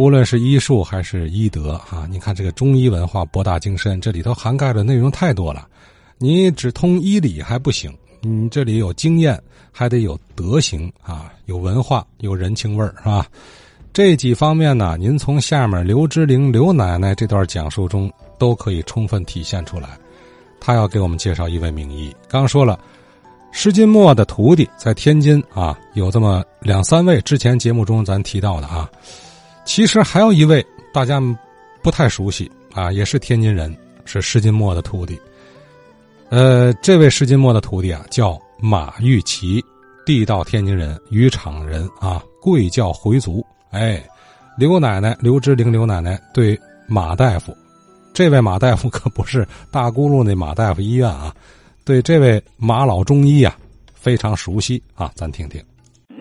无论是医术还是医德啊，你看这个中医文化博大精深，这里头涵盖的内容太多了。你只通医理还不行，你这里有经验，还得有德行啊，有文化，有人情味儿，是吧？这几方面呢，您从下面刘之玲刘奶奶这段讲述中都可以充分体现出来。她要给我们介绍一位名医，刚说了，施金墨的徒弟在天津啊，有这么两三位，之前节目中咱提到的啊。其实还有一位大家不太熟悉啊，也是天津人，是施金墨的徒弟。呃，这位施金墨的徒弟啊，叫马玉琪，地道天津人，渔场人啊，贵教回族。哎，刘奶奶刘之玲刘奶奶对马大夫，这位马大夫可不是大咕噜那马大夫医院啊，对这位马老中医啊非常熟悉啊，咱听听。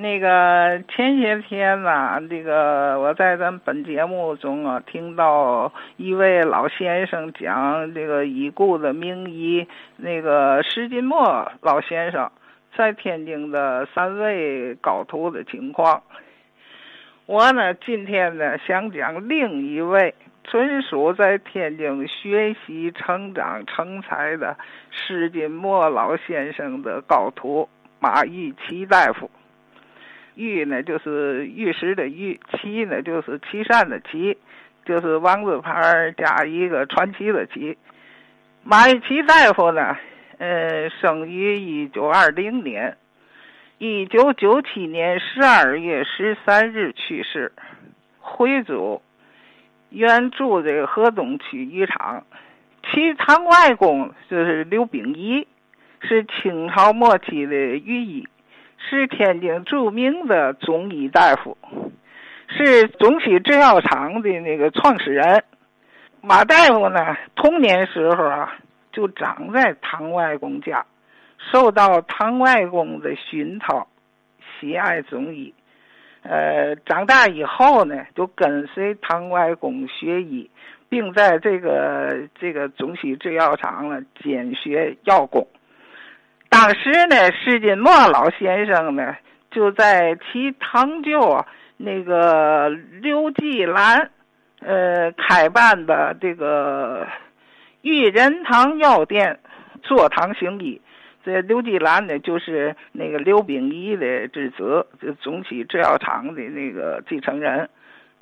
那个前些天呢，这个我在咱本节目中啊，听到一位老先生讲这个已故的名医那个施金墨老先生在天津的三位高徒的情况。我呢，今天呢想讲另一位纯属在天津学习、成长、成才的施金墨老先生的高徒马玉琪大夫。玉呢，就是玉石的玉；奇呢，就是岐山的奇，就是王字旁加一个传奇的奇。马玉琪大夫呢，呃，生于一九二零年，一九九七年十二月十三日去世，回族，原住这个河东区渔场，其堂外公就是刘秉义，是清朝末期的御医。是天津著名的中医大夫，是中西制药厂的那个创始人。马大夫呢，童年时候啊，就长在唐外公家，受到唐外公的熏陶，喜爱中医。呃，长大以后呢，就跟随唐外公学医，并在这个这个中西制药厂呢兼学药工。当时呢，施金墨老先生呢，就在其堂舅那个刘继兰，呃，开办的这个玉仁堂药店坐堂行医。这刘继兰呢，就是那个刘秉义的侄子，就中西制药厂的那个继承人。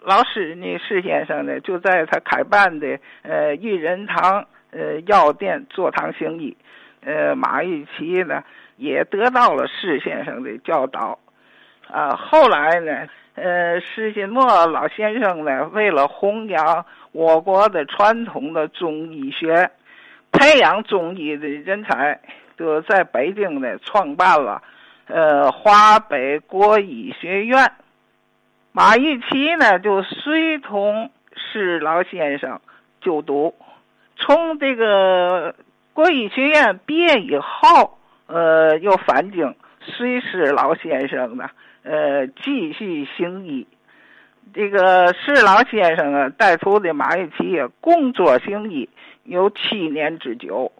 老师呢，施先生呢，就在他开办的呃玉仁堂呃药店坐堂行医。呃，马玉琪呢也得到了施先生的教导，啊，后来呢，呃，施金墨老先生呢，为了弘扬我国的传统的中医学，培养中医的人才，就在北京呢创办了呃华北国医学院。马玉琪呢就随同施老先生就读，从这个。国医学院毕业以后，呃，又返京随师老先生呢，呃，继续行医。这个施老先生啊，带徒的马玉琪也工作行医有七年之久。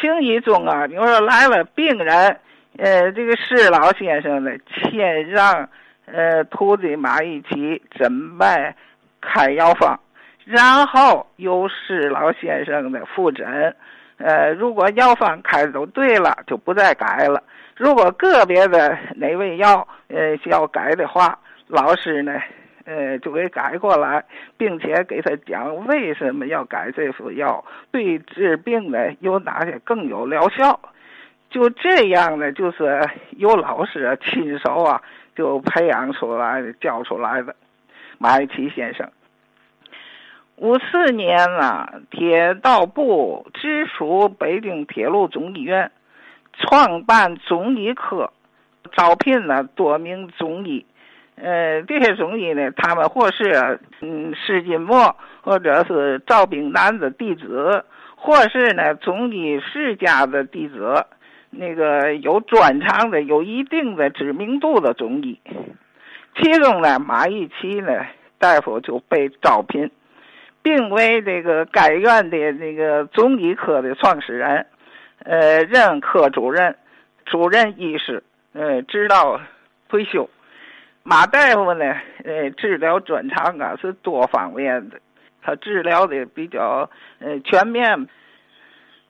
行医中啊，你说来了病人，呃，这个施老先生呢，先让呃徒弟马玉琪诊脉、开药方，然后由施老先生的复诊。呃，如果药方开的都对了，就不再改了。如果个别的哪味药呃需要改的话，老师呢，呃，就给改过来，并且给他讲为什么要改这副药，对治病呢有哪些更有疗效。就这样呢，就是由老师亲手啊就培养出来的、教出来的马玉琪先生。五四年啊，铁道部直属北京铁路总医院，创办中医科，招聘了多名中医。呃，这些中医呢，他们或是嗯施金墨，或者是赵炳南的弟子，或是呢中医世家的弟子，那个有专长的、有一定的知名度的中医。其中呢，马玉琪呢大夫就被招聘。并为这个该院的那个中医科的创始人，呃，任科主任、主任医师，呃，直到退休。马大夫呢，呃，治疗专长啊是多方面的，他治疗的比较呃全面。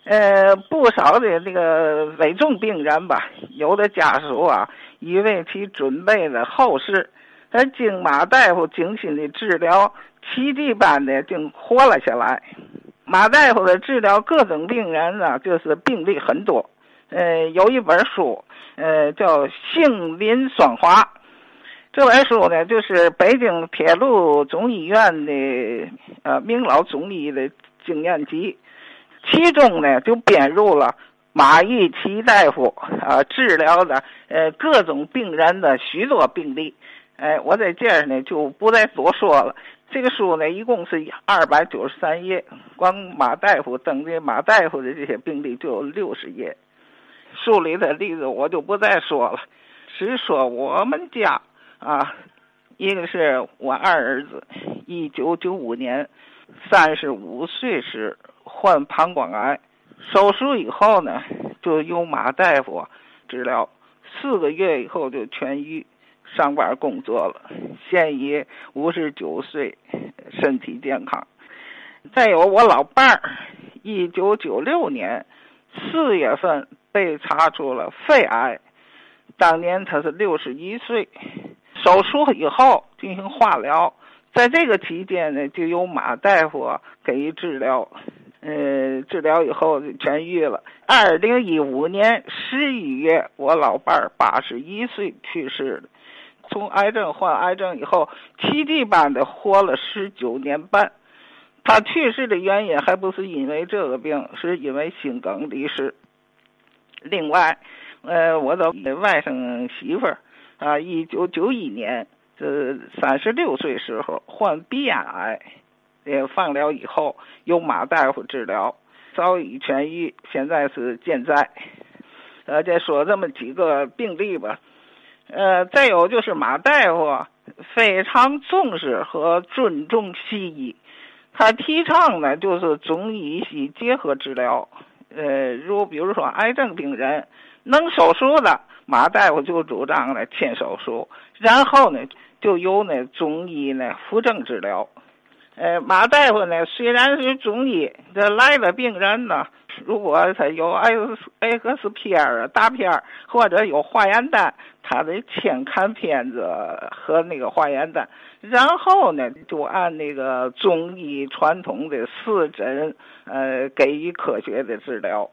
呃，不少的那个危重病人吧，有的家属啊，已为其准备了后事，而经马大夫精心的治疗，奇迹般的竟活了下来。马大夫的治疗各种病人呢，就是病例很多。呃，有一本书，呃，叫《杏林双华》。这本书呢，就是北京铁路总医院的呃名老中医的经验集。其中呢，就编入了马玉奇大夫啊治疗的呃各种病人的许多病例，哎，我在这儿呢就不再多说了。这个书呢一共是二百九十三页，光马大夫登的马大夫的这些病例就有六十页。书里的例子我就不再说了，只说我们家啊，一个是我二儿子，一九九五年三十五岁时。患膀胱癌，手术以后呢，就由马大夫治疗，四个月以后就痊愈，上班工作了。现已五十九岁，身体健康。再有我老伴儿，一九九六年四月份被查出了肺癌，当年他是六十一岁，手术以后进行化疗，在这个期间呢，就由马大夫给予治疗。呃，治疗以后痊愈了。二零一五年十一月，我老伴儿八十一岁去世了。从癌症患癌症以后，奇迹般的活了十九年半。他去世的原因还不是因为这个病，是因为心梗离世。另外，呃，我的外甥媳妇儿啊，一九九一年这三十六岁时候患鼻咽癌。也放疗以后，由马大夫治疗，早已痊愈，现在是健在。呃，再说这么几个病例吧。呃，再有就是马大夫非常重视和尊重西医，他提倡呢就是中医西结合治疗。呃，如比如说癌症病人能手术的，马大夫就主张呢先手术，然后呢就由那中医呢扶正治疗。呃，马大夫呢，虽然是中医，这来的病人呢，如果他有 X X 片啊、大片或者有化验单，他得先看片子和那个化验单，然后呢，就按那个中医传统的四诊，呃，给予科学的治疗。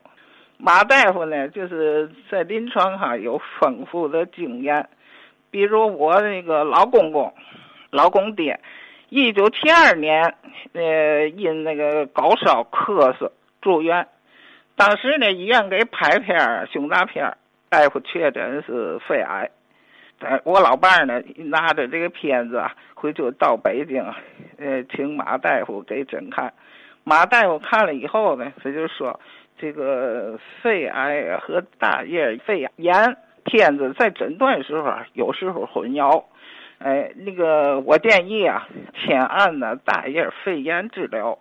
马大夫呢，就是在临床上有丰富的经验，比如我那个老公公，老公爹。一九七二年，呃，因那个高烧咳嗽住院，当时呢，医院给拍片胸大片大夫确诊是肺癌。我老伴儿呢，拿着这个片子回去到北京，呃，请马大夫给诊看。马大夫看了以后呢，他就说，这个肺癌和大叶肺炎，片子在诊断时候有时候混淆。哎，那个我建议啊，先按呢大叶肺炎治疗。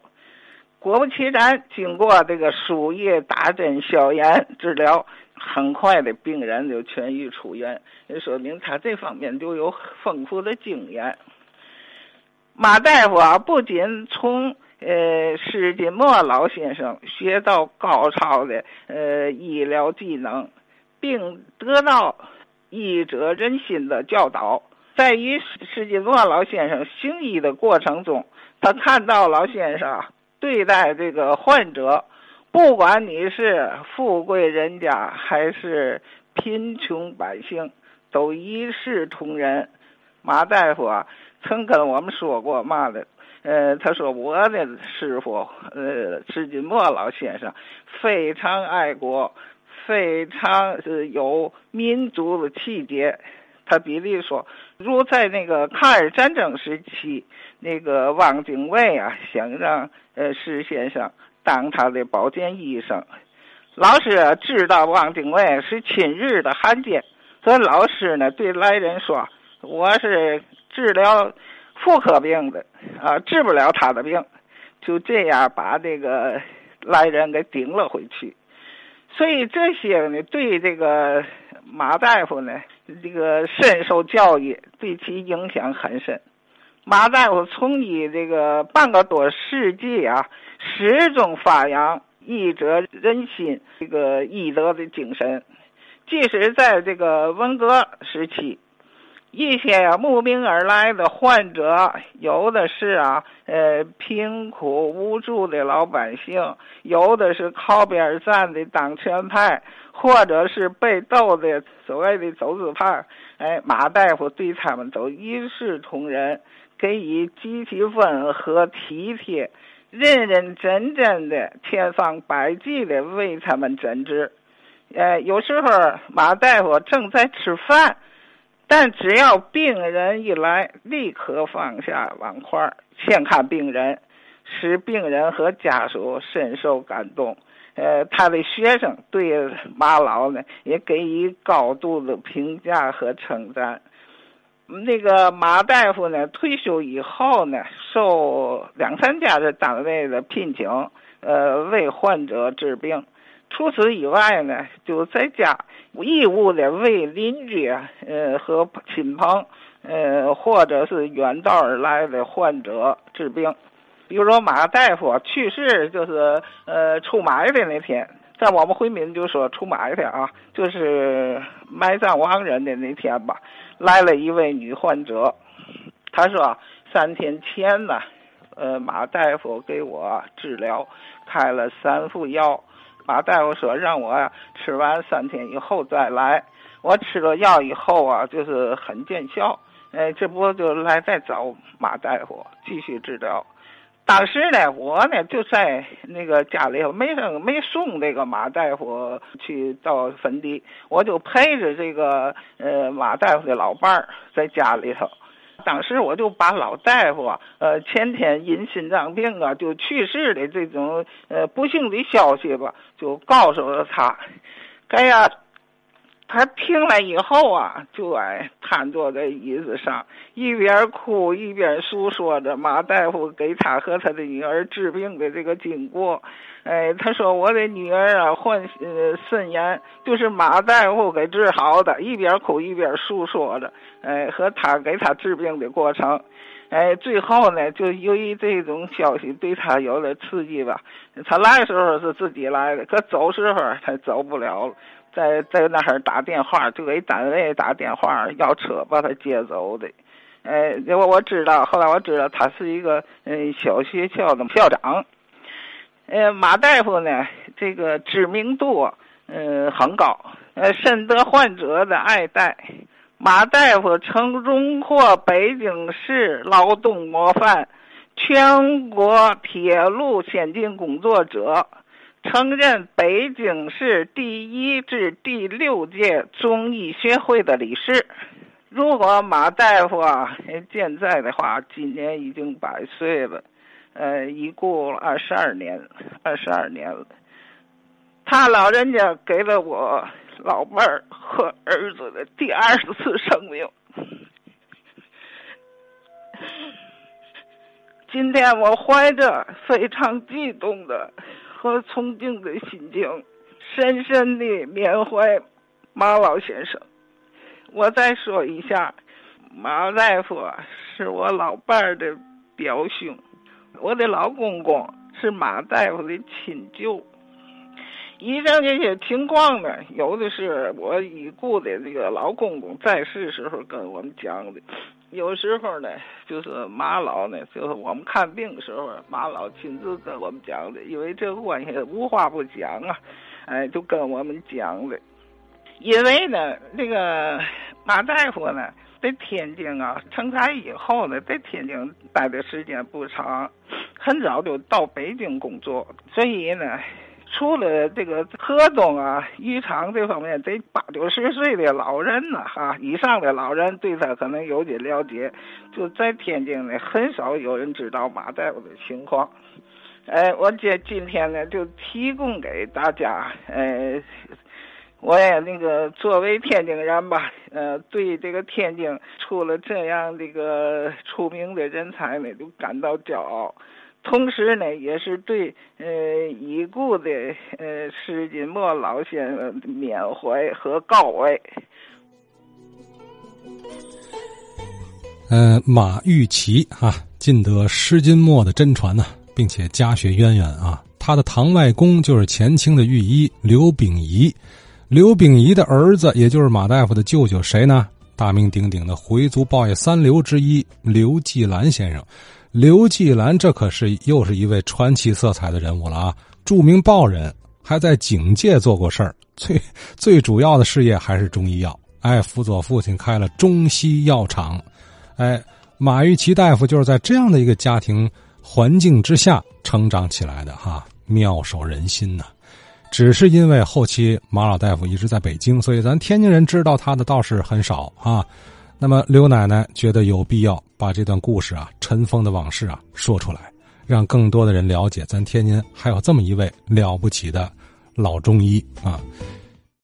果不其然，经过这个输液、打针、消炎治疗，很快的病人就痊愈出院，也说明他这方面就有丰富的经验。马大夫啊，不仅从呃施金墨老先生学到高超的呃医疗技能，并得到医者仁心的教导。在与施金墨老先生行医的过程中，他看到老先生对待这个患者，不管你是富贵人家还是贫穷百姓，都一视同仁。马大夫啊，曾跟我们说过嘛的，呃，他说我的师傅，呃，施金墨老先生非常爱国，非常是有民族的气节。他比例说，如在那个抗日战争时期，那个汪精卫啊，想让呃施先生当他的保健医生。老师知道汪精卫是亲日的汉奸，所以老师呢对来人说：“我是治疗妇科病的，啊，治不了他的病。”就这样把这个来人给顶了回去。所以这些呢，对这个马大夫呢。这个深受教育，对其影响很深。马大夫从医这个半个多世纪啊，始终发扬医者仁心这个医德的精神，即使在这个文革时期。一些呀慕名而来的患者，有的是啊，呃，贫苦无助的老百姓，有的是靠边站的当权派，或者是被斗的所谓的走资派。哎，马大夫对他们都一视同仁，给予积极其温和体贴，认认真真的，千方百计的为他们诊治。呃，有时候马大夫正在吃饭。但只要病人一来，立刻放下碗筷，先看病人，使病人和家属深受感动。呃，他的学生对马老呢也给予高度的评价和称赞。那个马大夫呢，退休以后呢，受两三家的单位的聘请，呃，为患者治病。除此以外呢，就在家义务的为邻居呃和亲朋，呃或者是远道而来的患者治病。比如说马大夫去世，就是呃出埋的那天，在我们回民就说出埋的啊，就是埋葬亡人的那天吧。来了一位女患者，她说三天前呢，呃马大夫给我治疗，开了三副药。马大夫说让我吃完三天以后再来。我吃了药以后啊，就是很见效。哎，这不就来再找马大夫继续治疗。当时呢，我呢就在那个家里头，没生没送这个马大夫去到坟地，我就陪着这个呃马大夫的老伴儿在家里头。当时我就把老大夫，呃，前天因心脏病啊就去世的这种呃不幸的消息吧，就告诉了他。哎呀，他听了以后啊，就哎瘫坐在椅子上，一边哭一边诉说着马大夫给他和他的女儿治病的这个经过。哎，他说我的女儿啊患呃肾炎，就是马大夫给治好的。一边哭一边诉说着，哎，和他给他治病的过程。哎，最后呢，就由于这种消息对他有了刺激吧。他来时候是自己来的，可走时候他走不了了，在在那儿打电话，就给单位打电话要车把他接走的。哎，我我知道，后来我知道他是一个嗯小学校的校长。呃，马大夫呢，这个知名度呃很高，呃，深得患者的爱戴。马大夫曾荣获北京市劳动模范、全国铁路先进工作者，曾任北京市第一至第六届中医学会的理事。如果马大夫啊健在的话，今年已经百岁了。呃，已故二十二年，二十二年了。他老人家给了我老伴儿和儿子的第二次生命。今天我怀着非常激动的和崇敬的心情，深深的缅怀马老先生。我再说一下，马大夫是我老伴儿的表兄。我的老公公是马大夫的亲舅。以上这些情况呢，有的是我已故的这个老公公在世时候跟我们讲的，有时候呢，就是马老呢，就是我们看病的时候，马老亲自跟我们讲的，因为这个关系无话不讲啊，哎，就跟我们讲的。因为呢，这个马大夫呢。在天津啊，成才以后呢，在天津待的时间不长，很早就到北京工作，所以呢，除了这个河东啊、渔场这方面，这八九十岁的老人呢，哈，以上的老人对他可能有点了解，就在天津呢，很少有人知道马大夫的情况。哎，我这今天呢，就提供给大家，呃。我也那个作为天津人吧，呃，对这个天津出了这样这个出名的人才呢，都感到骄傲。同时呢，也是对呃已故的呃施金墨老先生缅怀和告慰。呃，马玉琪啊，尽得施金墨的真传呢，并且家学渊源啊。他的堂外公就是前清的御医刘秉仪，刘秉仪的儿子也就是马大夫的舅舅，谁呢？大名鼎鼎的回族报业三流之一刘季兰先生。刘季兰这可是又是一位传奇色彩的人物了啊！著名报人，还在警界做过事儿。最最主要的事业还是中医药，哎，辅佐父亲开了中西药厂。哎，马玉琪大夫就是在这样的一个家庭环境之下成长起来的哈。妙手仁心呐，只是因为后期马老大夫一直在北京，所以咱天津人知道他的倒是很少啊。那么刘奶奶觉得有必要把这段故事啊、尘封的往事啊说出来，让更多的人了解咱天津还有这么一位了不起的老中医啊。